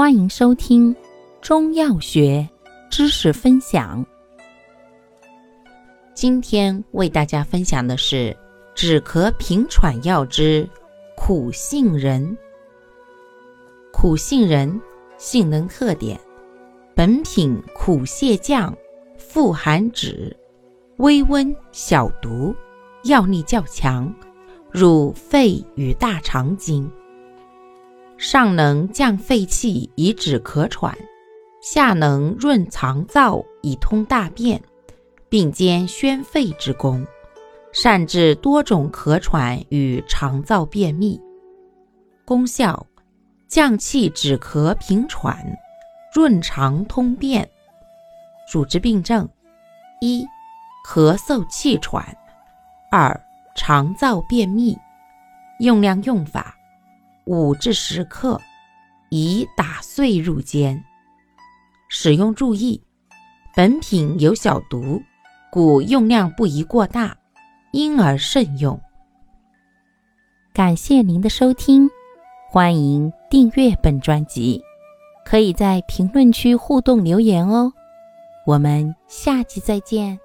欢迎收听中药学知识分享。今天为大家分享的是止咳平喘药之苦杏仁。苦杏仁性能特点：本品苦泻降，富含酯，微温小毒，药力较强，入肺与大肠经。上能降肺气以止咳喘，下能润肠燥以通大便，并兼宣肺之功，善治多种咳喘与肠燥便秘。功效：降气止咳平喘，润肠通便。主治病症：一、咳嗽气喘；二、肠燥便秘。用量用法。五至十克，宜打碎入煎。使用注意：本品有小毒，故用量不宜过大，因而慎用。感谢您的收听，欢迎订阅本专辑，可以在评论区互动留言哦。我们下期再见。